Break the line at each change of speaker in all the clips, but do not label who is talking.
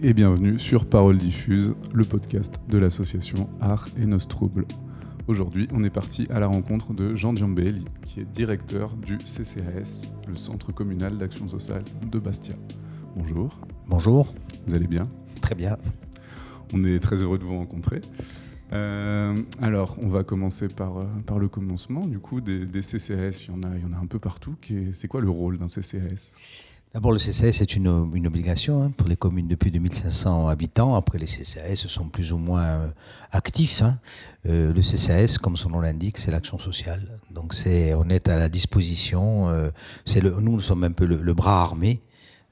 Et bienvenue sur Parole Diffuse, le podcast de l'association Art et Nos Troubles. Aujourd'hui, on est parti à la rencontre de Jean Diambelli, qui est directeur du CCAS, le Centre communal d'action sociale de Bastia. Bonjour.
Bonjour.
Vous allez bien?
Très bien.
On est très heureux de vous rencontrer. Euh, alors, on va commencer par, euh, par le commencement. Du coup, des, CCAS, il y, en a, il y en a un peu partout. C'est quoi le rôle d'un CCAS
D'abord, le CCAS est une, obligation hein, pour les communes depuis 2500 habitants. Après, les CCAS sont plus ou moins euh, actifs. Hein. le CCAS, comme son nom l'indique, c'est l'action sociale. Donc, on est à la disposition. le, nous, nous sommes un peu le, bras armé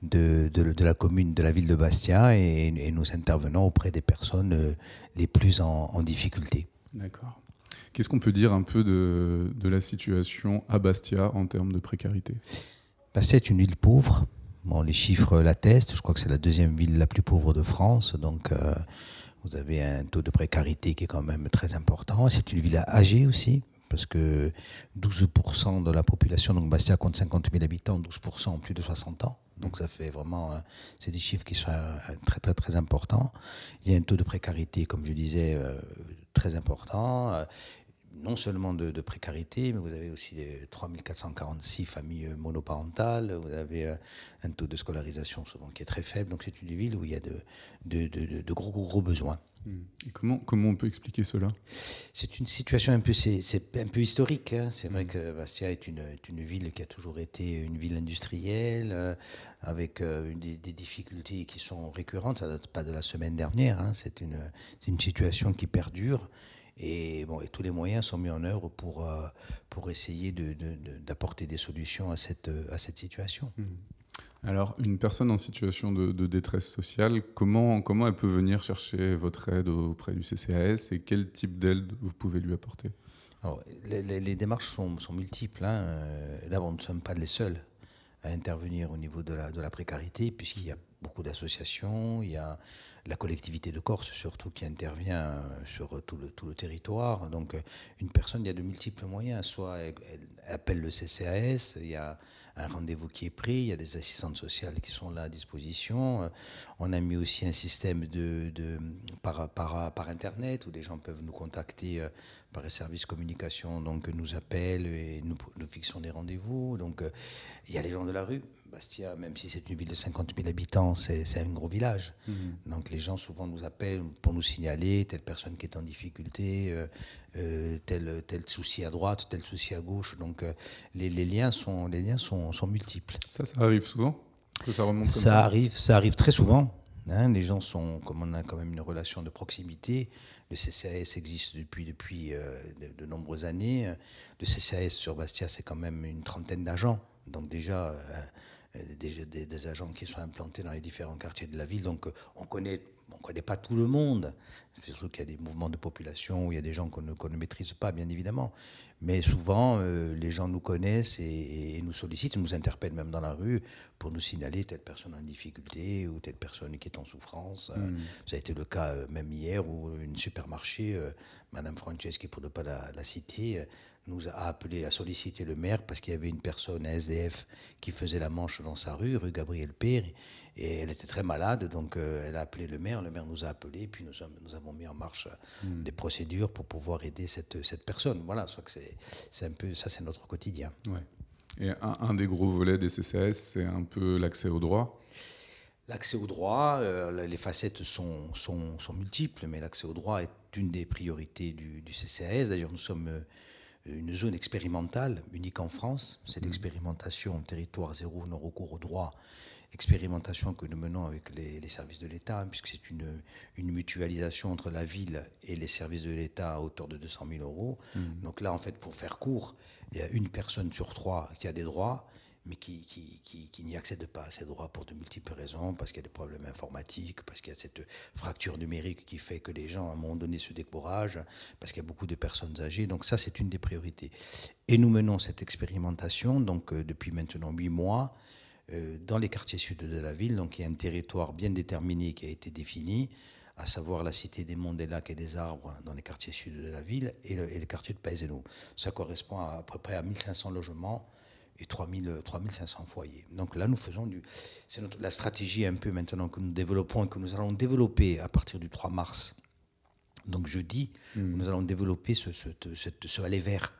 de, la commune, de la ville de Bastia, et, nous intervenons auprès des personnes les plus en, difficulté.
D'accord. Qu'est-ce qu'on peut dire un peu de, la situation à Bastia en termes de précarité?
Bastia est une ville pauvre. Bon, les chiffres l'attestent. Je crois que c'est la deuxième ville la plus pauvre de France. Donc, euh, vous avez un taux de précarité qui est quand même très important. C'est une ville âgée aussi, parce que 12% de la population, donc Bastia compte 50 000 habitants, 12% ont plus de 60 ans. Donc ça fait vraiment, euh, c'est des chiffres qui sont euh, très très très importants. Il y a un taux de précarité, comme je disais, très important. Non seulement de, précarité, mais vous avez aussi 3446 familles monoparentales, vous avez un taux de scolarisation souvent qui est très faible, donc c'est une ville où il y a de, de, de gros, gros, gros besoins.
Et comment, comment on peut expliquer cela?
C'est une situation un peu, c'est, un peu historique. Hein. C'est vrai mm. que Bastia est une, une, ville qui a toujours été une ville industrielle, euh, avec euh, des, difficultés qui sont récurrentes. Ça ne date pas de la semaine dernière. Hein. C'est une, une, situation qui perdure. Et, bon, et tous les moyens sont mis en œuvre pour, euh, pour essayer de, d'apporter des solutions à cette, à cette situation. Mm.
Alors, une personne en situation de, détresse sociale, comment, comment elle peut venir chercher votre aide auprès du CCAS et quel type d'aide vous pouvez lui apporter?
Alors, les, démarches sont, multiples. Hein. D'abord, nous ne sommes pas les seuls à intervenir au niveau de la, de la précarité, puisqu'il y a beaucoup d'associations, il y a la collectivité de Corse surtout qui intervient sur tout le, tout le territoire. Donc une personne, il y a de multiples moyens. Soit elle, appelle le CCAS, il y a un rendez-vous qui est pris, il y a des assistantes sociales qui sont là à disposition. On a mis aussi un système de, par, par, par, Internet où les gens peuvent nous contacter euh, par les services communication, donc nous appellent et nous fixons des rendez-vous. Donc il y a les gens de la rue Bastia, même si c'est une ville de 50 000 habitants, c'est un gros village. Mhm. Donc les gens souvent nous appellent pour nous signaler telle personne qui est en difficulté, euh, euh, tel, tel souci à droite, tel souci à gauche. Donc euh, les, liens, sont, les liens sont, sont, multiples.
Ça, ça arrive souvent
que ça remonte comme ça, Arrive, ça arrive très souvent. Hein. les gens sont, comme on a quand même une relation de proximité, le CCAS existe depuis, depuis de, de, nombreuses années. Le CCAS sur Bastia, c'est quand même une trentaine d'agents. Donc déjà, euh, des, des, agents qui sont implantés dans les différents quartiers de la ville. Donc euh, on connaît, on connaît pas tout le monde. Surtout qu'il y a des mouvements de population où il y a des gens qu'on ne, ne, maîtrise pas, bien évidemment. Mais souvent, euh, les gens nous connaissent et, nous sollicitent, nous interpellent même dans la rue pour nous signaler telle personne en difficulté ou telle personne qui est en souffrance. Hmm. Ça a été le cas même hier où une supermarché, Madame Franceschi, pour ne pas la, la citer, nous a appelé à solliciter le maire parce qu'il y avait une personne, un SDF, qui faisait la manche dans sa rue, rue Gabriel Père, et elle était très malade, donc euh, elle a appelé le maire, le maire nous a appelé, puis nous, nous avons mis en marche hmm. des procédures pour pouvoir aider cette, cette personne. Voilà, c'est un peu, ça c'est notre quotidien.
Ouais. Et un, des gros volets des CCAS, c'est un peu l'accès au droit?
L'accès au droit, euh, les facettes sont, sont, sont multiples, mais l'accès au droit est une des priorités du, du CCAS. D'ailleurs, nous sommes euh, une zone expérimentale unique en France. C'est mmh. l'expérimentation territoire zéro non recours au droit, expérimentation que nous menons avec les, services de l'État, hein, puisque c'est une, une, mutualisation entre la ville et les services de l'État à hauteur de 200 000 euros. Mmh. Donc là, en fait, pour faire court, il y a une personne sur trois qui a des droits mais qui, qui, qui, n'y accèdent pas à ces droits pour de multiples raisons, parce qu'il y a des problèmes informatiques, parce qu'il y a cette fracture numérique qui fait que les gens, à un moment donné, se découragent, parce qu'il y a beaucoup de personnes âgées. Donc ça, c'est une des priorités. Et nous menons cette expérimentation donc euh, depuis maintenant huit mois euh, dans les quartiers sud de la ville. Donc il y a un territoire bien déterminé qui a été défini à savoir la cité des monts, des lacs et des arbres dans les quartiers sud de la ville et le, et le quartier de Paiseno. Ça correspond à, à peu près à 1500 logements et 3000, 3500 foyers. Donc là, nous faisons du. C'est la stratégie un peu maintenant que nous développons et que nous allons développer à partir du 3 mars. Donc jeudi, mmh. nous allons développer ce, ce, ce, ce aller vert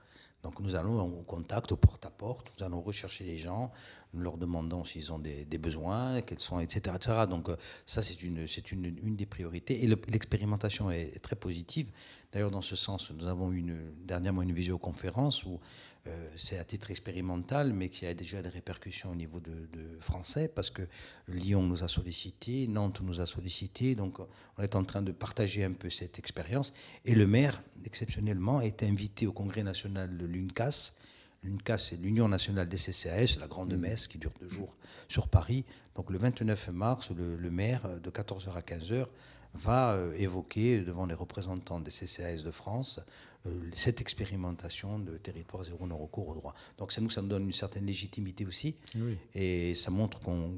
donc nous allons en contact, au porte-à-porte, nous allons rechercher les gens, nous leur demandons s'ils ont des, besoins, quels sont, etc., etc. Donc euh, ça, c'est une, c'est une, une, des priorités. Et l'expérimentation est, très positive. D'ailleurs, dans ce sens, nous avons eu une, dernièrement une visioconférence où euh, c'est à titre expérimental, mais qui a déjà des répercussions au niveau de, français, parce que Lyon nous a sollicité, Nantes nous a sollicité, donc on est en train de partager un peu cette expérience. Et le maire, exceptionnellement, est invité au congrès national de l'UNCAS. L'UNCAS, c'est l'Union nationale des CCAS, la grande mmh. messe qui dure deux jours sur Paris. Donc le 29 mars, le, le maire, de 14h à 15h, va euh, évoquer devant les représentants des CCAS de France euh, cette expérimentation de territoire zéro non recours au droit. Donc ça nous, ça nous donne une certaine légitimité aussi, et ça montre qu'on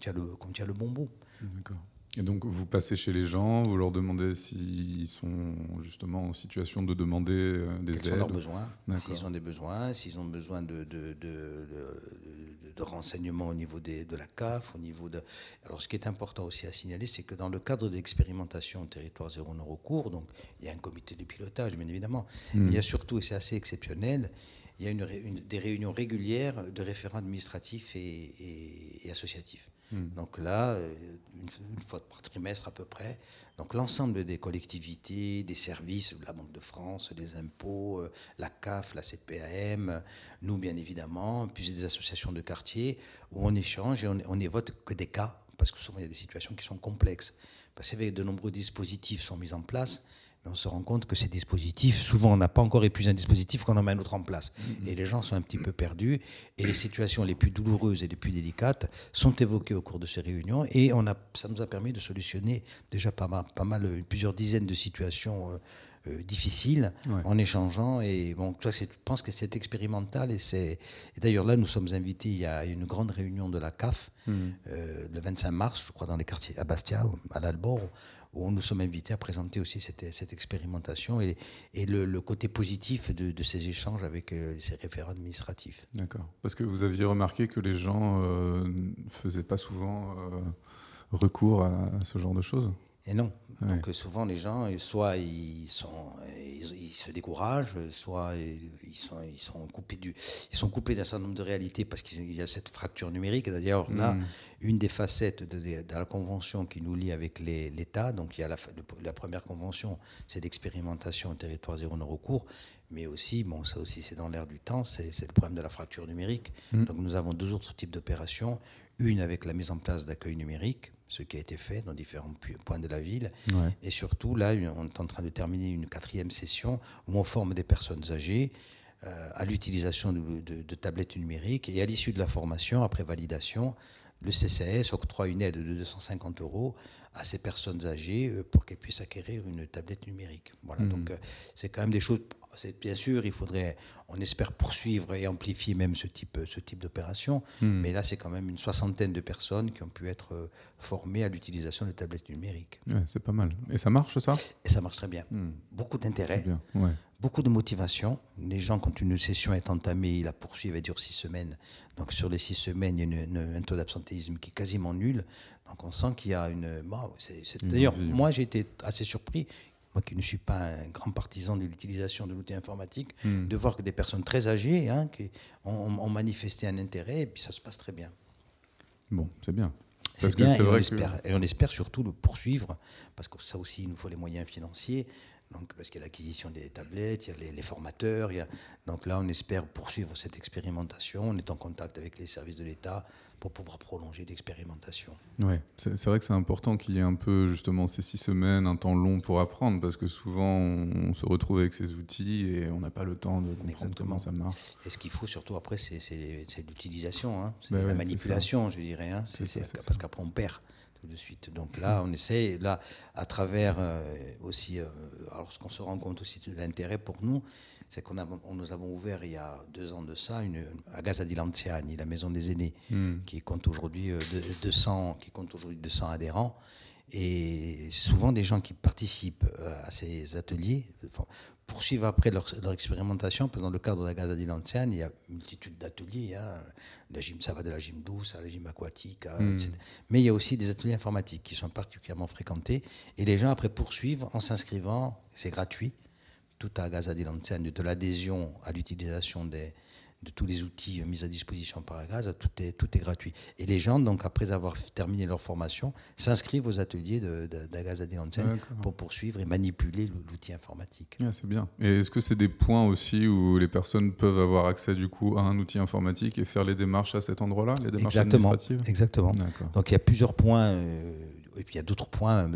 tient, le, tient le bon bout.
D'accord. Et donc, vous passez chez les gens, vous leur demandez s'ils sont justement en situation de demander euh, des
Quels
aides.
sont leurs besoins S'ils ont des besoins, s'ils ont besoin de, de, de, de, renseignements au niveau des, de la CAF, au niveau de. Alors, ce qui est important aussi à signaler, c'est que dans le cadre de l'expérimentation territoire zéro non recours, donc il y a un comité de pilotage, bien évidemment, hmm. mais il y a surtout, et c'est assez exceptionnel, il y a une, des réunions régulières de référents administratifs et, et associatifs. Hmm. Donc là, euh, une, fois par trimestre à peu près, donc l'ensemble des collectivités, des services, la Banque de France, les impôts, euh, la CAF, la CPAM, nous bien évidemment, puis des associations de quartier, où on échange et on, on évoque que des cas, parce que souvent il y a des situations qui sont complexes. Parce que de nombreux dispositifs sont mis en place, on se rend compte que ces dispositifs, souvent on n'a pas encore épuisé un dispositif qu'on en met un autre en place. Mm-hmm. Et les gens sont un petit peu perdus. Et les situations les plus douloureuses et les plus délicates sont évoquées au cours de ces réunions. Et on a, ça nous a permis de solutionner déjà pas mal, pas mal plusieurs dizaines de situations euh, euh, difficiles en échangeant. Et bon, toi, je pense que c'est expérimental. Et, c'est, d'ailleurs, là, nous sommes invités. A une grande réunion de la CAF mm. euh, le 25 mars, je crois, dans les quartiers à Bastia, à l'Albor où nous sommes invités à présenter aussi cette, expérimentation et, le, côté positif de, de, ces échanges avec euh, ces référents administratifs.
D'accord. Parce que vous aviez remarqué que les gens ne euh, faisaient pas souvent euh, recours à, ce genre de choses?
Et non. Donc souvent les gens, soit ils, sont, ils, se découragent, soit ils sont, ils sont coupés du, ils sont coupés d'un certain nombre de réalités parce qu'il y a cette fracture numérique. D'ailleurs là, hmm. une des facettes de, la convention qui nous lie avec l'État, donc il y a la, la première convention, c'est d'expérimentation au territoire zéro non recours, mais aussi, bon ça aussi c'est dans l'air du temps, c'est le problème de la fracture numérique. Hmm. Donc nous avons deux autres types d'opérations, une avec la mise en place d'accueil numérique ce qui a été fait dans différents points de la ville. Et surtout, là, on est en train de terminer une quatrième session où on forme des personnes âgées euh, à l'utilisation de, tablettes numériques. Et à l'issue de la formation, après validation, le CCS octroie une aide de 250 euros à ces personnes âgées euh, pour qu'elles puissent acquérir une tablette numérique. Voilà, mmh. donc euh, c'est quand même des choses bien sûr, il faudrait, on espère poursuivre et amplifier même ce type, ce type d'opération. Hmm. Mais là, c'est quand même une soixantaine de personnes qui ont pu être euh, formées à l'utilisation de tablettes numériques.
c'est pas mal. Et ça marche, ça?
Et ça marche très bien. Hmm. Beaucoup d'intérêt, beaucoup de motivation. Les gens, quand une session est entamée, la poursuivent, elle dure six semaines. Donc sur les six semaines, il y a un taux d'absentéisme qui est quasiment nul. Donc on sent qu'il y a une... D'ailleurs, moi j'ai été assez surpris moi qui ne suis pas un grand partisan de l'utilisation de l'outil informatique, hmm. de voir que des personnes très âgées hein, qui ont, manifesté un intérêt et puis ça se passe très bien.
Bon, c'est bien.
C'est bien et, on espère, et on espère surtout le poursuivre, parce que ça aussi, il nous faut les moyens financiers. Donc, parce qu'il y a l'acquisition des tablettes, il y a les, formateurs. Il y a... Donc là, on espère poursuivre cette expérimentation. On est en contact avec les services de l'État pour pouvoir prolonger l'expérimentation.
Oui, c'est vrai que c'est important qu'il y ait un peu justement ces six semaines, un temps long pour apprendre, parce que souvent on, se retrouve avec ces outils et on n'a pas le temps de comprendre comment ça marche.
Et ce qu'il faut surtout après, c'est l'utilisation, hein. c'est ben la manipulation, je dirais, hein. parce qu'après on perd tout de suite. Donc là, on essaie, là, à travers euh, aussi, euh, alors ce qu'on se rend compte aussi de l'intérêt pour nous, c'est qu'on nous avons ouvert il y a deux ans de ça une, à Gaza di Lanciani, la maison des aînés, hmm. qui compte aujourd'hui 200, euh, qui compte aujourd'hui 200 adhérents. Et souvent des gens qui participent à ces ateliers poursuivent après leur, expérimentation. Dans le cadre de la Gazadine ancienne, il y a une multitude d'ateliers. Hein. gym, ça va de la gym douce à la gym aquatique, hein, hmm. Mais il y a aussi des ateliers informatiques qui sont particulièrement fréquentés. Et les gens après poursuivent en s'inscrivant, c'est gratuit, tout à Gazadine ancienne, de l'adhésion à l'utilisation des, de tous les outils mis à disposition par Agaz, tout est, tout est gratuit. Et les gens, donc, après avoir terminé leur formation, s'inscrivent aux ateliers d'Agaz à pour poursuivre et manipuler l'outil informatique.
Ah, c'est bien. Et est-ce que c'est des points aussi où les personnes peuvent avoir accès du coup à un outil informatique et faire les démarches à cet endroit-là, les démarches
Exactement.
administratives?
Exactement. Donc il y a plusieurs points, euh, et puis il y a d'autres points.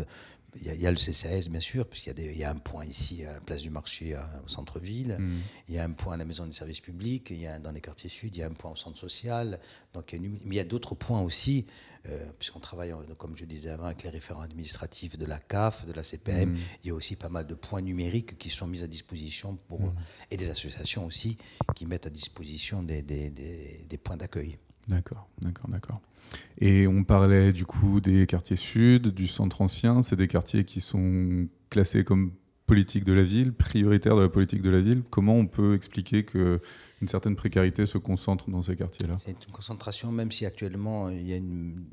Euh, il y, a, le CCAS, bien sûr, puisqu'il y, y, a un point ici à la place du marché au centre-ville, mm. il y a un point à la maison des services publics, il y a dans les quartiers sud, il y a un point au centre social. Donc, il y a, mais il y a d'autres points aussi, euh, puisqu'on travaille, comme je disais avant, avec les référents administratifs de la CAF, de la CPM. Mm. Il y a aussi pas mal de points numériques qui sont mis à disposition pour, mm. et des associations aussi qui mettent à disposition des, des, des points d'accueil.
D'accord, d'accord, d'accord. Et on parlait du coup des quartiers sud, du centre ancien. C'est des quartiers qui sont classés comme politique de la ville, prioritaires de la politique de la ville. Comment on peut expliquer que une certaine précarité se concentre dans ces quartiers-là?
C'est une concentration, même si actuellement il y a une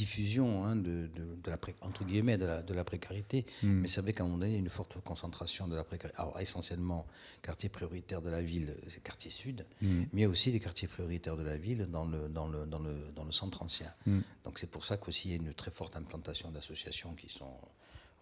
diffusion hein, de, la entre guillemets de la, de la précarité, hmm. mais c'est vrai qu'à un moment donné, il y a une forte concentration de la précarité. Alors essentiellement, quartier prioritaire de la ville, c'est quartier sud, hmm. mais aussi les quartiers prioritaires de la ville dans le, dans le, dans le, dans le centre ancien. Hmm. Donc c'est pour ça qu'aussi il y a une très forte implantation d'associations qui sont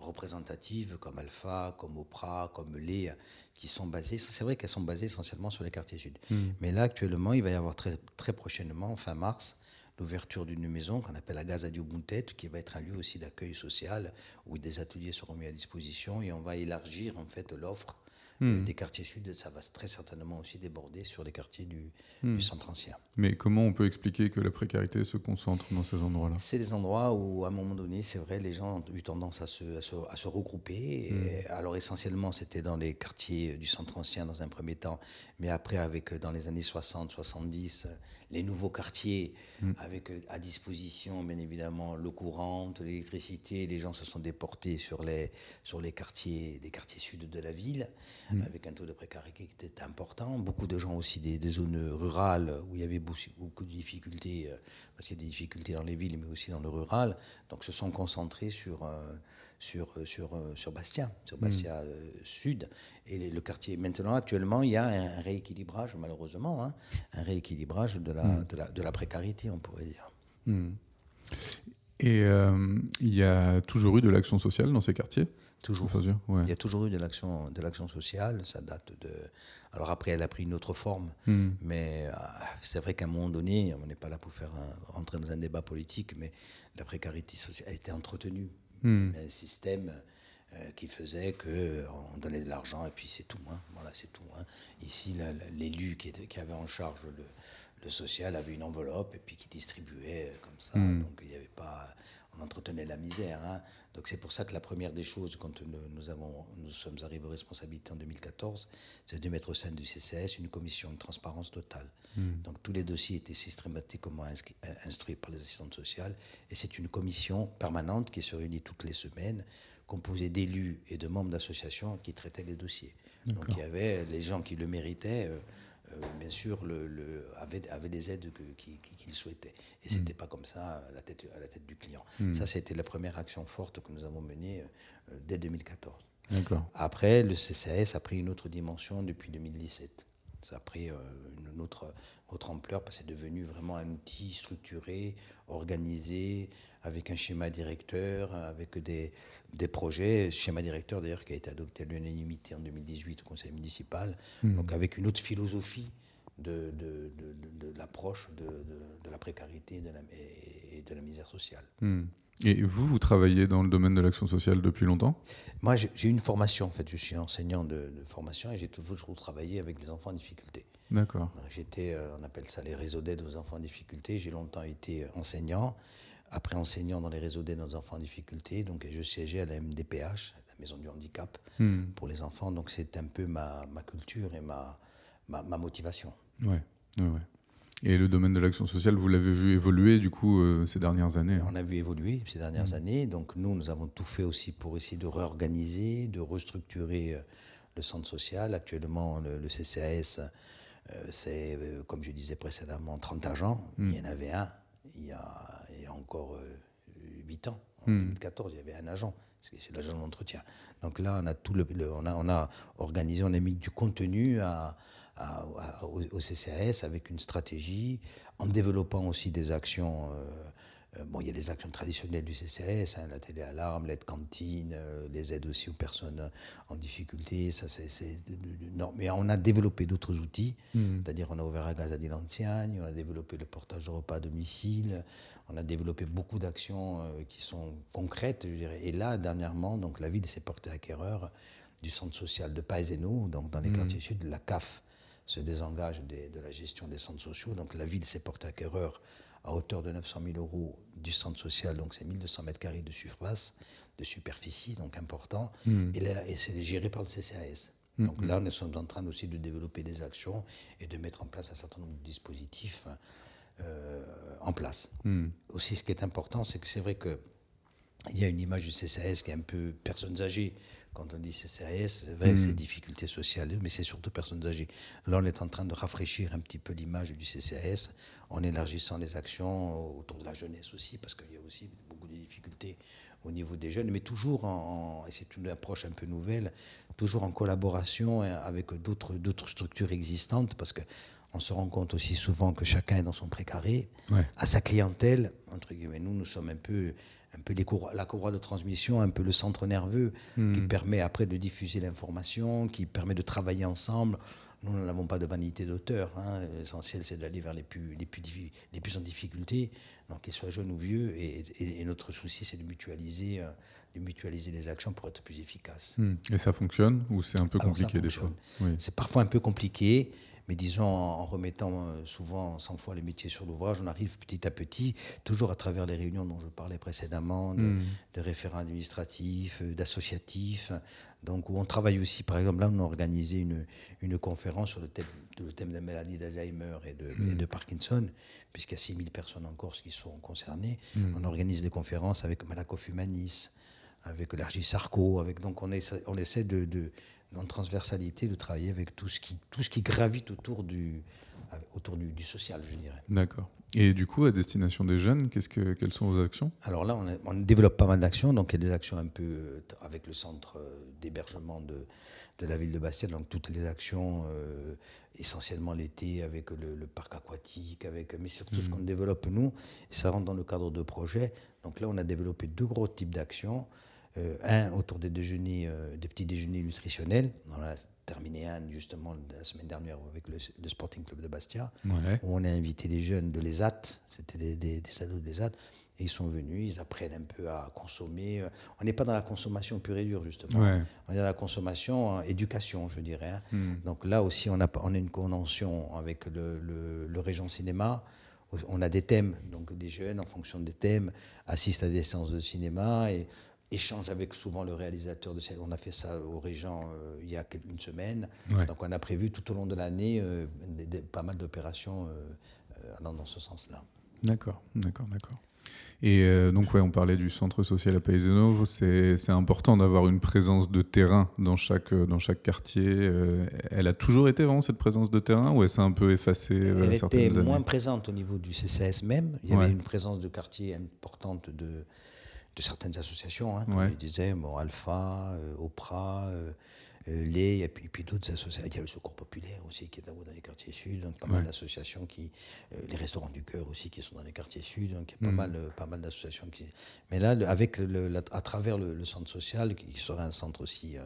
représentatives comme Alpha, comme Opra, comme Lé, qui sont basées, c'est vrai qu'elles sont basées essentiellement sur les quartiers sud. Mais là actuellement, il va y avoir très, très prochainement, fin mars, l'ouverture d'une maison qu'on appelle la Gazadio Buntet, qui va être un lieu aussi d'accueil social où des ateliers seront mis à disposition et on va élargir en fait l'offre euh, hmm. des quartiers sud. Ça va très certainement aussi déborder sur les quartiers du, hmm. centre ancien.
Mais comment on peut expliquer que la précarité se concentre dans ces endroits-là?
C'est des endroits où, à un moment donné, c'est vrai, les gens ont eu tendance à se, à se, regrouper. Hmm. alors essentiellement, c'était dans les quartiers du centre ancien dans un premier temps, mais après, avec dans les années 60, 70 les nouveaux quartiers mm. avec euh, à disposition, bien évidemment, l'eau courante, l'électricité. Les gens se sont déportés sur les, sur les quartiers, des quartiers sud de la ville, mm. avec un taux de précarité qui était important. Beaucoup de gens aussi des, zones rurales où il y avait beaucoup, de difficultés, euh, parce qu'il y a des difficultés dans les villes, mais aussi dans le rural, donc se sont concentrés sur. Euh, sur, euh, sur, euh, sur Bastia, sur hmm. Bastia euh, Sud. Et le quartier, maintenant, actuellement, il y a un, rééquilibrage, malheureusement, hein, un rééquilibrage de la, hmm. de, la, de la, précarité, on pourrait dire. Hmm.
Et il y a toujours eu de l'action sociale dans ces quartiers?
Toujours. Il y a toujours eu de l'action, de l'action sociale. Ça date de. Alors après, elle a pris une autre forme. Mais c'est vrai qu'à un moment donné, on n'est pas là pour faire rentrer dans un débat politique, mais la précarité sociale a été entretenue Hmm. Un système euh, qui faisait qu'on euh, donnait de l'argent et puis c'est tout. Hein. Voilà, c'est tout. Hein. Ici, l'élu qui, qui, avait en charge le, le, social avait une enveloppe et puis qui distribuait euh, comme ça. Hmm. Donc il n'y avait pas on entretenait la misère. Hein. Donc c'est pour ça que la première des choses, quand nous, avons, nous sommes arrivés aux responsabilités en 2014, c'est de mettre au sein du CCS une commission de transparence totale. Hmm. Donc tous les dossiers étaient systématiquement instruits par les assistantes sociales et c'est une commission permanente qui se réunit toutes les semaines, composée d'élus et de membres d'associations qui traitaient les dossiers. Donc il y avait les gens qui le méritaient. Euh, euh, bien sûr, le, avait, des aides qu'il souhaitait. Et ce n'était pas comme ça à la tête, à la tête du client. Mm. Ça, c'était la première action forte que nous avons menée euh, dès 2014. Après, le CCAS a pris une autre dimension depuis 2017. Ça a pris euh, une autre, autre ampleur parce que c'est devenu vraiment un outil structuré, organisé, avec un schéma directeur, avec des, des projets, schéma directeur d'ailleurs qui a été adopté à l'unanimité en 2018 au conseil municipal, hmm. donc avec une autre philosophie de, de, de, l'approche de, la précarité et de la, et de la misère sociale.
Hmm. Et vous, vous travaillez dans le domaine de l'action sociale depuis longtemps?
Moi, j'ai une formation, en fait, je suis enseignant de, formation et j'ai toujours travaillé avec des enfants en difficulté.
D'accord.
J'étais, euh, on appelle ça les réseaux d'aide aux enfants en difficulté. J'ai longtemps été enseignant après enseignant dans les réseaux d'aide aux enfants en difficulté. Donc, je siégeais à la MDPH, la maison du handicap, hmm. pour les enfants. Donc, c'est un peu ma, ma, culture et ma, ma, motivation.
Ouais, ouais, ouais. Et le domaine de l'action sociale, vous l'avez vu évoluer du coup euh, ces dernières années hein?
On a vu évoluer ces dernières hmm. années. Donc nous, nous avons tout fait aussi pour essayer de réorganiser, de restructurer euh, le centre social. Actuellement, le, CCAS, c'est, comme je disais précédemment, 30 agents. Il y en avait un il y a encore 8 ans. En 2014, il y avait un agent c'est l'agent d'entretien. Donc là, on a tout le, on, a, on a organisé, on a mis du contenu à, au, CCAS avec une stratégie, en développant aussi des actions. Euh, euh, bon, il y a les actions traditionnelles du CCAS, hein, la télé-alarme, l'aide cantine, euh, les aides aussi aux personnes en difficulté. Ça, c'est, Mais on a développé d'autres outils, mmh. c'est-à-dire on a ouvert un gaz à on a développé le portage de repas à domicile, on a développé beaucoup d'actions euh, qui sont concrètes, je dirais. Et là, dernièrement, donc, la ville s'est portée acquéreur du centre social de Paeseno, donc dans les mmh. quartiers sud, la CAF se désengage de la gestion des centres sociaux. Donc la ville s'est portée acquéreur à hauteur de 900 000 euros du centre social, donc c'est 1200 mètres carrés de surface, de superficie, donc important. Mmh. Et, et c'est géré par le CCAS. Mmh, donc là, nous sommes en train aussi de développer des actions et de mettre en place un certain nombre de dispositifs euh, en place. Hmm. Aussi, ce qui est important, c'est que c'est vrai qu'il y a une image du CCAS qui est un peu personnes âgées. Quand on dit CCAS, c'est vrai, c'est hmm. difficultés sociales, mais c'est surtout personnes âgées. Là, on est en train de rafraîchir un petit peu l'image du CCAS en élargissant les actions autour de la jeunesse aussi, parce qu'il y a aussi beaucoup de difficultés au niveau des jeunes, mais toujours en, et c'est une approche un peu nouvelle, toujours en collaboration avec d'autres structures existantes, parce que on se rend compte aussi souvent que chacun est dans son précaré, à sa clientèle, entre guillemets. Nous, nous sommes un peu, un peu les la courroie de transmission, un peu le centre nerveux hmm. qui permet après de diffuser l'information, qui permet de travailler ensemble. Nous, nous n'avons pas de vanité d'auteur. Hein. L'essentiel, c'est d'aller vers les plus, les, plus, les plus en difficulté, donc qu'ils soient jeunes ou vieux. Et, notre souci, c'est de mutualiser, euh, de mutualiser les actions pour être plus efficaces.
Hmm. Et ça fonctionne ou c'est un peu compliqué des fois?
C'est parfois un peu compliqué. Mais disons, en remettant euh, souvent 100 fois les métiers sur l'ouvrage, on arrive petit à petit, toujours à travers les réunions dont je parlais précédemment, de, hmm. référents administratifs, euh, d'associatifs, donc où on travaille aussi, par exemple, là, on a organisé une, une conférence sur le thème, le thème de la maladie d'Alzheimer et, de, hmm. de Parkinson, puisqu'il y a 6000 personnes en Corse qui sont concernées. Hmm. On organise des conférences avec Malakoff Humanis, avec l'Argis Sarko, avec, donc on, essaie, on essaie de dans transversalité, de travailler avec tout ce qui, tout ce qui gravite autour du, autour du, social, je dirais.
D'accord. Et du coup, à destination des jeunes, qu'est-ce que, quelles sont vos actions?
Alors là, on, développe pas mal d'actions. Donc, il y a des actions un peu euh, avec le centre euh, d'hébergement de, de la ville de Bastia. Donc, toutes les actions, euh, essentiellement l'été, avec le, parc aquatique, avec, mais surtout ce mmh. qu'on développe nous. Ça rentre dans le cadre de projets. Donc là, on a développé deux gros types d'actions. Euh, un autour des déjeuners, euh, des petits déjeuners nutritionnels. On a terminé un justement la semaine dernière avec le, Sporting Club de Bastia, où on a invité des jeunes de l'ESAT, c'était des, des, ados de l'ESAT, et ils sont venus, ils apprennent un peu à consommer. On n'est pas dans la consommation pure et dure, justement. On est dans la consommation, éducation, je dirais. Hein. Hmm. Donc là aussi, on a, on a une convention avec le, le, le Régent Cinéma. On a des thèmes, donc des jeunes, en fonction des thèmes, assistent à des séances de cinéma et échange avec souvent le réalisateur de cette. On a fait ça au Régent euh, il y a une semaine. Donc on a prévu tout au long de l'année euh, pas mal d'opérations euh, allant dans ce sens-là.
D'accord, d'accord, d'accord. Et donc ouais, on parlait du centre social à Paysano. C'est important d'avoir une présence de terrain dans chaque, dans chaque quartier. elle a toujours été vraiment cette présence de terrain ou elle s'est un peu effacée
Elle était moins présente au niveau du CCS même. Il y avait une présence de quartier importante de de certaines associations, hein, comme je disais, bon, Alpha, euh, Opra, euh, euh, Les, et puis, puis d'autres associations. Il y a le Secours Populaire aussi qui est dans les quartiers sud, donc pas mal d'associations qui. les Restaurants du Cœur aussi qui sont dans les quartiers sud, donc il y a pas mm. mal, pas mal d'associations qui. Mais là, avec le, à travers le, centre social, qui sera un centre aussi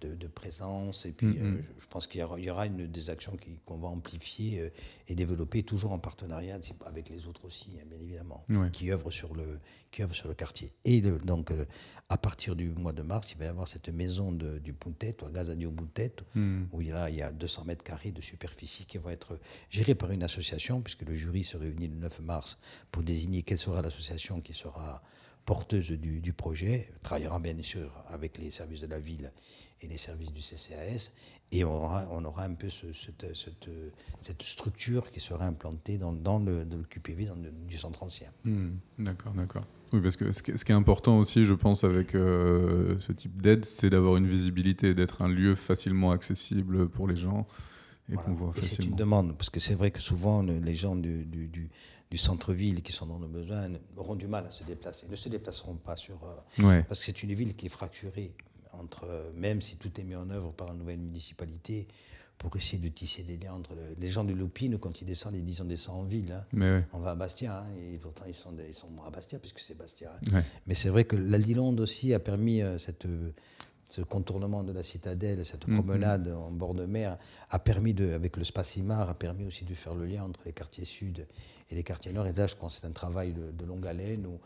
de, présence. Et puis, mm, euh, je pense qu'il y, aura une des actions qu'on va amplifier euh, et développer, toujours en partenariat avec les autres aussi, hein, bien évidemment, qui, œuvrent sur le, qui œuvrent sur le quartier. Et donc, euh, à partir du mois de mars, il va y avoir cette maison de, du Puntet, ou Gazadio Puntet, mm. où il y, a, il y a 200 mètres carrés de superficie qui vont être gérés par une association, puisque le jury se réunit le 9 mars pour désigner quelle sera l'association qui sera porteuse du, du projet, travaillera bien sûr avec les services de la ville et les services du CCAS. Et on aura, on aura un peu cette, cette, structure qui sera implantée dans, dans le, le, QPV, dans le, du centre ancien.
Hmm, d'accord, d'accord. Oui, parce que ce qui, est important aussi, je pense, avec euh, ce type d'aide, c'est d'avoir une visibilité, d'être un lieu facilement accessible pour les gens et qu'on voit
facilement. c'est une demande, parce que c'est vrai que souvent, les gens du, du, du, centre-ville qui sont dans le besoin auront du mal à se déplacer, ne se déplaceront pas sur... Euh, parce que c'est une ville qui est fracturée entre, même si tout est mis en œuvre par la nouvelle municipalité, pour essayer de tisser des liens entre les gens de Loupine, quand ils descendent, ils disent on descend en ville. Hein. On va à Bastia, hein, et pourtant ils sont, ils sont à Bastia, puisque c'est Bastia. Hein. Mais c'est vrai que l'Aldilonde aussi a permis euh, cette, ce contournement de la citadelle, cette mm-hmm. promenade en bord de mer, a permis, de, avec le Spacimar, a permis aussi de faire le lien entre les quartiers sud et les quartiers nord. Et là, je pense que c'est un travail de, longue haleine où,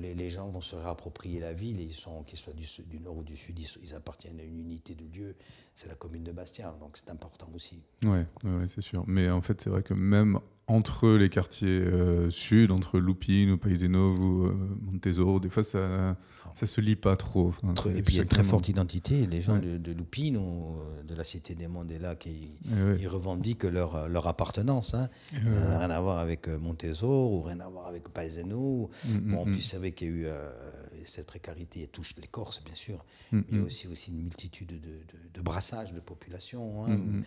les, gens vont se réapproprier la ville, et ils sont, qu'ils soient du, du, nord ou du sud, ils, appartiennent à une unité de lieu. C'est la commune de Bastia, donc c'est important aussi.
Oui, ouais, c'est sûr. Mais en fait, c'est vrai que même entre les quartiers euh, sud, entre Lupine ou Paisano ou euh, Montesoro, des fois ça ça se lit pas trop.
et puis il y a une très forte identité. Les gens de, de, Lupine ou euh, de la Cité des Mondes là qui ils revendiquent leur, leur appartenance. Hein. rien à voir avec Montesoro ou rien à voir avec Paisano. Mm, mm, bon, mm. qu'il y a eu cette précarité touche les Corses, bien sûr, mais il y a aussi, aussi une multitude de, de, de brassages de population. Hein.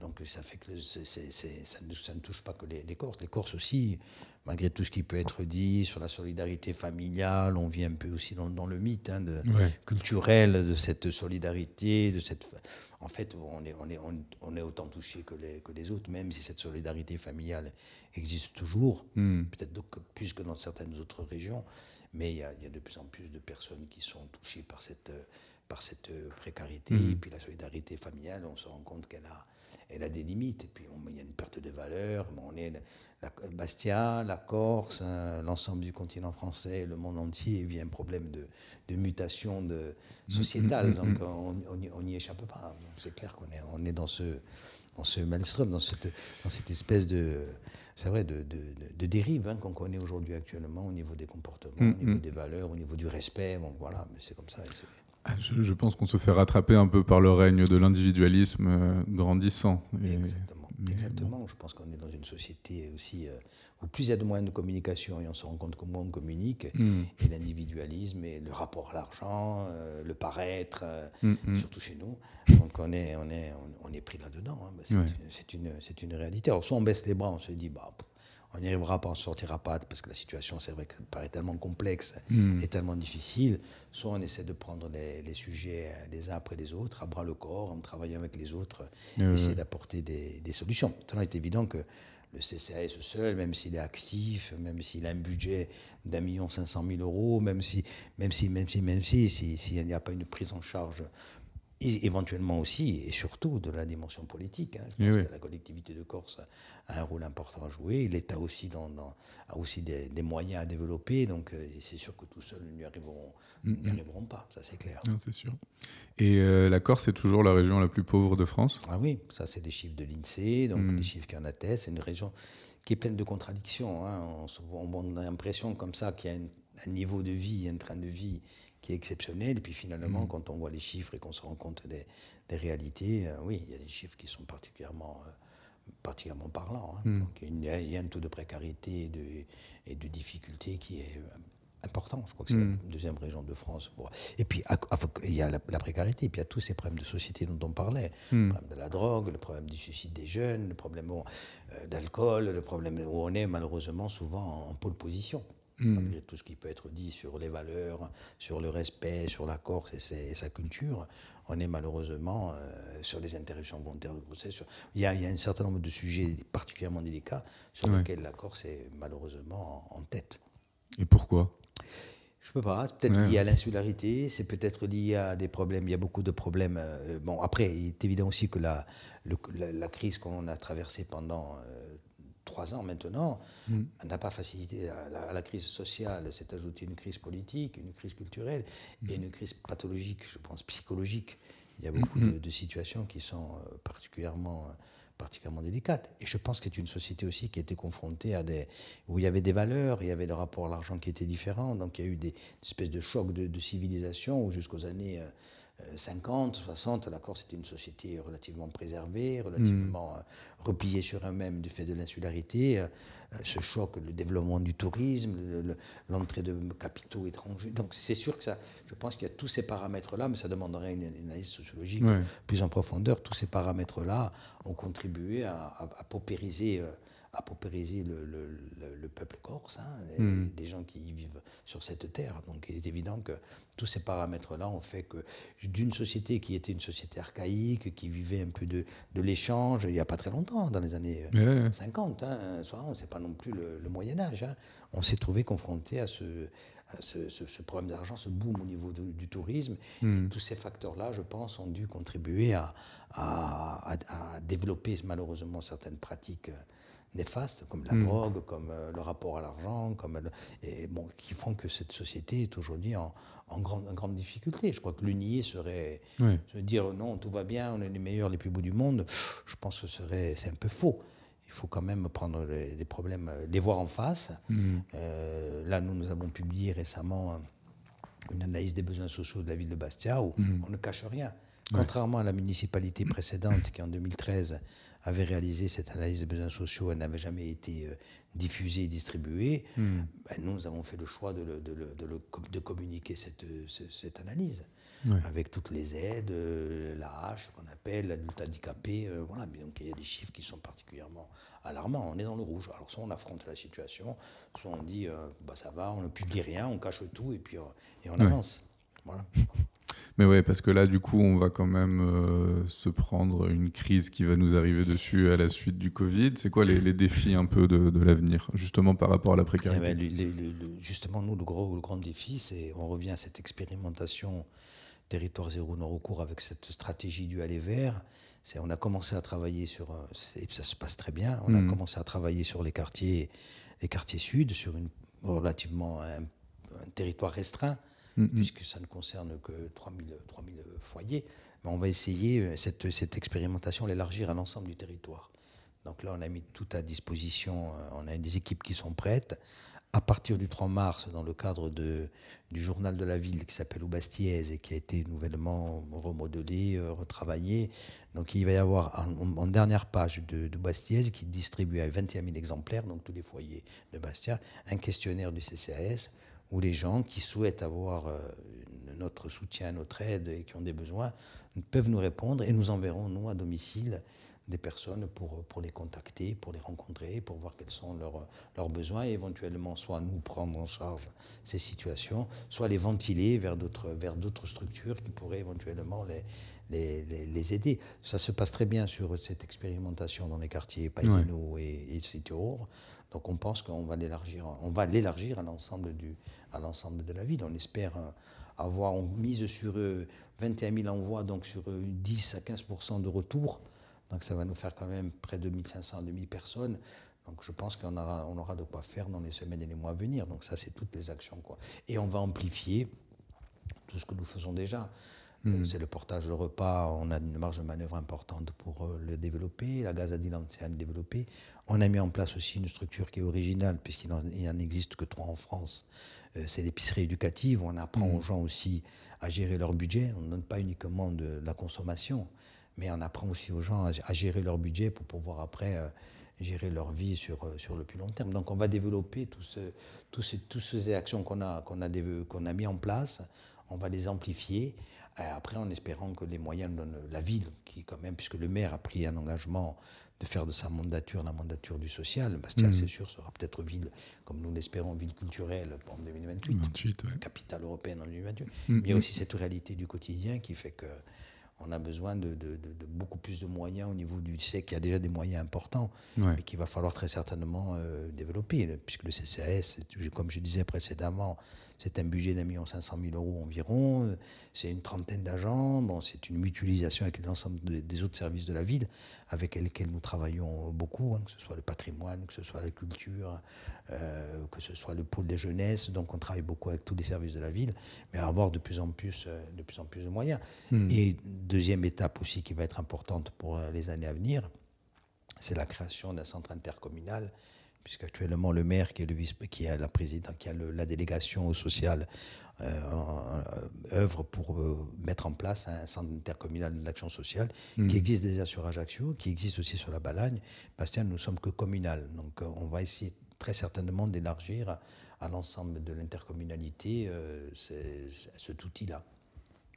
Donc ça fait que ça, ne, touche pas que les, Corses. Les Corses aussi, malgré tout ce qui peut être dit sur la solidarité familiale, on vit un peu aussi dans, le mythe hein, de, culturel de cette solidarité, de cette. En fait, on est, on est, on, est autant touché que les, que les autres, même si cette solidarité familiale existe toujours, hmm. peut-être plus que dans certaines autres régions, mais il y, a, il y, a, de plus en plus de personnes qui sont touchées par cette, par cette précarité, hmm. et puis la solidarité familiale, on se rend compte qu'elle a elle a des limites. Et puis, il y a une perte de valeur. on est la, Bastia, la Corse, hein, l'ensemble du continent français, le monde entier vit un problème de, mutation de, sociétale. Mm, mm, mm, Donc, on n'y échappe pas. C'est clair qu'on est, on est dans ce, dans ce maelstrom, dans cette, dans cette espèce de c'est vrai, de, de, dérive hein, qu'on connaît aujourd'hui actuellement au niveau des comportements, au niveau des valeurs, au niveau du respect. Bon, voilà, mais c'est comme ça.
Ah, je, pense qu'on se fait rattraper un peu par le règne de l'individualisme euh, grandissant.
Exactement. Exactement. Je pense qu'on est dans une société aussi euh, où plus il y a de moyens de communication et on se rend compte que moins on communique, hmm. et l'individualisme et le rapport à l'argent, euh, le paraître, hmm, hmm. surtout chez nous. Donc on est, on est, on, est pris là-dedans. Hein. Bah, c'est une, une, réalité. Alors soit on baisse les bras, on se dit, bah, on n'y arrivera pas, on ne sortira pas, parce que la situation, c'est vrai paraît tellement complexe hmm. et tellement difficile. Soit on essaie de prendre les, sujets euh, les uns après les autres, à bras le corps, en travaillant avec les autres, essayer d'apporter des, solutions. il est évident que le CCAS seul, même s'il est actif, même s'il a un budget d'un million cinq cent mille euros, même si, même si, même si, même si, s'il n'y a pas une prise en charge et éventuellement aussi et surtout de la dimension politique. Hein. Je pense que la collectivité de Corse a un rôle important à jouer. L'État aussi dans, a aussi des, moyens à développer. Donc euh, c'est sûr que tout seul, nous n'y arriveront, mm, mm. pas, ça c'est clair.
c'est sûr. Et euh, la Corse est toujours la région la plus pauvre de France?
Ah oui, ça c'est des chiffres de l'INSEE, donc mm. les chiffres qui en attestent. C'est une région qui est pleine de contradictions. Hein. On, on, a l'impression comme ça qu'il y a un niveau de vie, un train de vie qui est exceptionnel. Et puis finalement, mm. quand on voit les chiffres et qu'on se rend compte des, des réalités, euh, oui, il y a des chiffres qui sont particulièrement, euh, particulièrement parlants. Hein. Mm. Donc il y, a, un taux de précarité et de, et de difficulté qui est euh, important. Je crois que c'est la mm. deuxième région de France. Et puis, il y a la, précarité, et puis il y a tous ces problèmes de société dont on parlait. Le problème de la drogue, le problème du suicide des jeunes, le problème d'alcool, le problème où on est malheureusement souvent en pôle position. Mm. tout ce qui peut être dit sur les valeurs, sur le respect, sur la Corse et, sa culture, on est malheureusement euh, sur les interruptions volontaires de grossesse. Il y, a, un certain nombre de sujets particulièrement délicats sur lesquels la Corse est malheureusement en, tête.
Et pourquoi?
Je peux pas. C'est peut-être lié à l'insularité, c'est peut-être lié à des problèmes. Il y a beaucoup de problèmes. Euh, bon, après, il est évident aussi que la, la, crise qu'on a traversée pendant euh, trois ans maintenant, mm. n'a pas facilité la, la, crise sociale. s'est ajoutée une crise politique, une crise culturelle et mm. une crise pathologique, je pense, psychologique. Il y a beaucoup mm, de, situations qui sont euh, particulièrement, euh, particulièrement délicates. Et je pense que c'est une société aussi qui a été confrontée à des. où il y avait des valeurs, il y avait le rapport à l'argent qui était différent. Donc il y a eu des, espèces de chocs de, civilisation où jusqu'aux années. 50, 60, l'accord c'était une société relativement préservée, relativement euh, repliée sur elle-même du fait de l'insularité. Euh, ce choc, le développement du tourisme, l'entrée de capitaux étrangers. Donc c'est sûr que ça, je pense qu'il y a tous ces paramètres-là, mais ça demanderait une, analyse sociologique plus en profondeur. Tous ces paramètres-là ont contribué à, paupériser à paupériser le, le, peuple corse, hein, hmm. des gens qui vivent sur cette terre. Donc il est évident que tous ces paramètres-là ont fait que d'une société qui était une société archaïque, qui vivait un peu de, de l'échange, il n'y a pas très longtemps, dans les années 50, hein, c'est pas non plus le, Moyen Âge, hein, on s'est trouvé confronté à ce, ce, problème d'argent, ce boom au niveau du tourisme. Et hmm. tous ces facteurs-là, je pense, ont dû contribuer à, à, à développer malheureusement certaines pratiques néfastes, comme la hmm. drogue, comme euh, le rapport à l'argent, comme et bon, qui font que cette société est aujourd'hui en, en, grande, grande, difficulté. Je crois que le nier serait se dire non, tout va bien, on est les meilleurs, les plus beaux du monde. Je pense que serait c'est un peu faux. Il faut quand même prendre les, problèmes, euh, les voir en face. Hmm. Euh, là, nous, nous avons publié récemment une analyse des besoins sociaux de la ville de Bastia où hmm. on ne cache rien. Contrairement à la municipalité précédente qui en 2013 avait réalisé cette analyse des besoins sociaux, elle n'avait jamais été euh, diffusée et distribuée, hmm. ben, nous, avons fait le choix de, de, communiquer cette, cette analyse. Avec toutes les aides, euh, la hache qu'on appelle, l'adulte handicapé, euh, voilà. Donc il y a des chiffres qui sont particulièrement alarmants. On est dans le rouge. Alors soit on affronte la situation, soit on dit bah ça va, on ne publie rien, on cache tout et puis et on avance. Voilà.
Mais ouais, parce que là, du coup, on va quand même euh, se prendre une crise qui va nous arriver dessus à la suite du Covid. C'est quoi les, défis un peu de, l'avenir, justement par rapport à la précarité
eh ben, Justement, nous, le, gros, le grand défi, c'est on revient à cette expérimentation territoire zéro non recours avec cette stratégie du aller vers. On a commencé à travailler sur, euh, et ça se passe très bien, on a mmh. commencé à travailler sur les quartiers, les quartiers sud, sur une relativement un territoire restreint Mm, mm. puisque ça ne concerne que 3000, 3000 foyers. Mais on va essayer euh, cette, expérimentation, l'élargir à l'ensemble du territoire. Donc là, on a mis tout à disposition, euh, on a des équipes qui sont prêtes. À partir du 3 mars, dans le cadre du journal de la ville qui s'appelle Oubastiez et qui a été nouvellement remodelé, euh, retravaillé, donc il va y avoir en, dernière page de, de qui distribue à 21 000 exemplaires, donc tous les foyers de Bastia, un questionnaire du CCAS où les gens qui souhaitent avoir euh, notre soutien, notre aide et qui ont des besoins peuvent nous répondre et nous enverrons, nous, à domicile, des personnes pour, pour les contacter, pour les rencontrer, pour voir quels sont leurs, leurs besoins et éventuellement soit nous prendre en charge ces situations, soit les ventiler vers d'autres, vers d'autres structures qui pourraient éventuellement les, les, les, aider. Ça se passe très bien sur cette expérimentation dans les quartiers Paisino et, et donc on pense qu'on va l'élargir, on va l'élargir à l'ensemble du, à l'ensemble de la ville. On espère euh, avoir, on mise sur 21 000 envois, donc sur 10 à 15% de retour. Donc ça va nous faire quand même près de 1500 à 2000 personnes. Donc je pense qu'on aura, on aura de quoi faire dans les semaines et les mois à venir. Donc ça, c'est toutes les actions. Quoi. Et on va amplifier tout ce que nous faisons déjà. Hmm. C'est le portage de repas, on a une marge de manœuvre importante pour euh, le développer. La à le développer. On a mis en place aussi une structure qui est originale, puisqu'il n'en existe que trois en France. Euh, c'est l'épicerie éducative. On apprend hmm. aux gens aussi à gérer leur budget. On ne donne pas uniquement de, la consommation, mais on apprend aussi aux gens à, gérer leur budget pour pouvoir après euh, gérer leur vie sur, sur le plus long terme. Donc on va développer ce, toutes ces actions qu'on a, qu'on a, qu'on a mis en place. On va les amplifier. Euh, après, en espérant que les moyens donnent la ville, qui quand même, puisque le maire a pris un engagement de faire de sa mandature la mandature du social, Bastia, mmh. c'est sûr, sera peut-être ville, comme nous l'espérons, ville culturelle en 2028, capitale européenne en 2028. Mmh. Mais il y a aussi cette réalité du quotidien qui fait que on a besoin de, beaucoup plus de moyens au niveau du sait qu'il y a déjà des moyens importants, mais qu'il va falloir très certainement euh, développer, puisque le CCAS, comme je disais précédemment, c'est un budget d'un million cinq cent mille euros environ, c'est une trentaine d'agents, bon, c'est une mutualisation avec l'ensemble des autres services de la ville, avec lesquels nous travaillons beaucoup, hein, que ce soit le patrimoine, que ce soit la culture, euh, que ce soit le pôle des jeunesses, donc on travaille beaucoup avec tous les services de la ville, mais avoir de plus en plus, euh, de, plus en plus de moyens. Hmm. Et deuxième étape aussi qui va être importante pour les années à venir, c'est la création d'un centre intercommunal puisqu'actuellement le maire qui est le vice, qui a la présidente, qui a la délégation sociale, euh, œuvre pour euh, mettre en place un centre intercommunal d'action sociale qui hmm. existe déjà sur Ajaccio, qui existe aussi sur la Balagne. Bastien, nous sommes que communal, donc on va essayer très certainement d'élargir à l'ensemble de l'intercommunalité cet outil-là.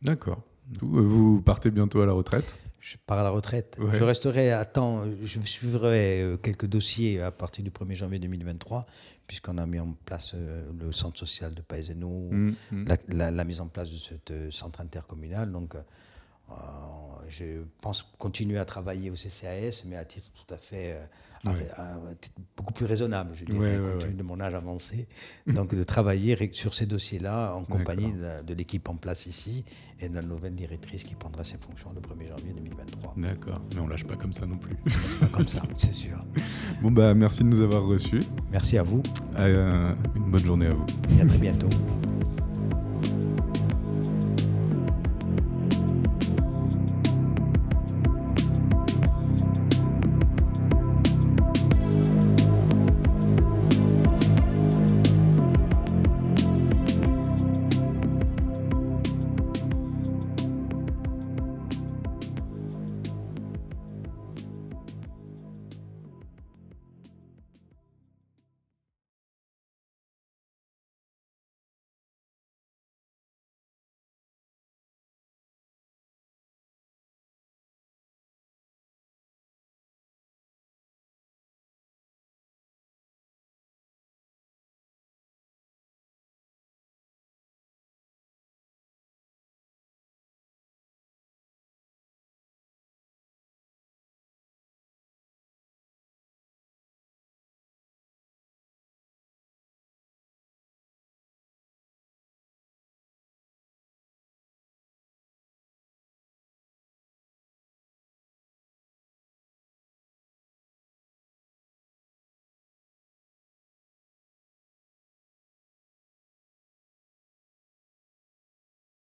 D'accord. Vous partez bientôt à la retraite?
Je pars à la retraite. Je resterai à temps, je suivrai euh, quelques dossiers à partir du 1er janvier 2023, puisqu'on a mis en place euh, le centre social de Paisano, mmh, mmh. la, mise en place de ce euh, centre intercommunal. Donc, je pense continuer à travailler au CCAS, mais à titre tout à fait beaucoup plus raisonnable, je dirais, compte tenu de mon âge avancé. Donc, de travailler sur ces dossiers-là en compagnie de, l'équipe en place ici et de la nouvelle directrice qui prendra ses fonctions le 1er janvier 2023.
D'accord, mais on lâche pas comme ça non plus.
Pas comme ça, c'est sûr.
Bon, bah, merci de nous avoir reçus.
Merci à vous.
Euh, une bonne journée à vous.
Et à très bientôt.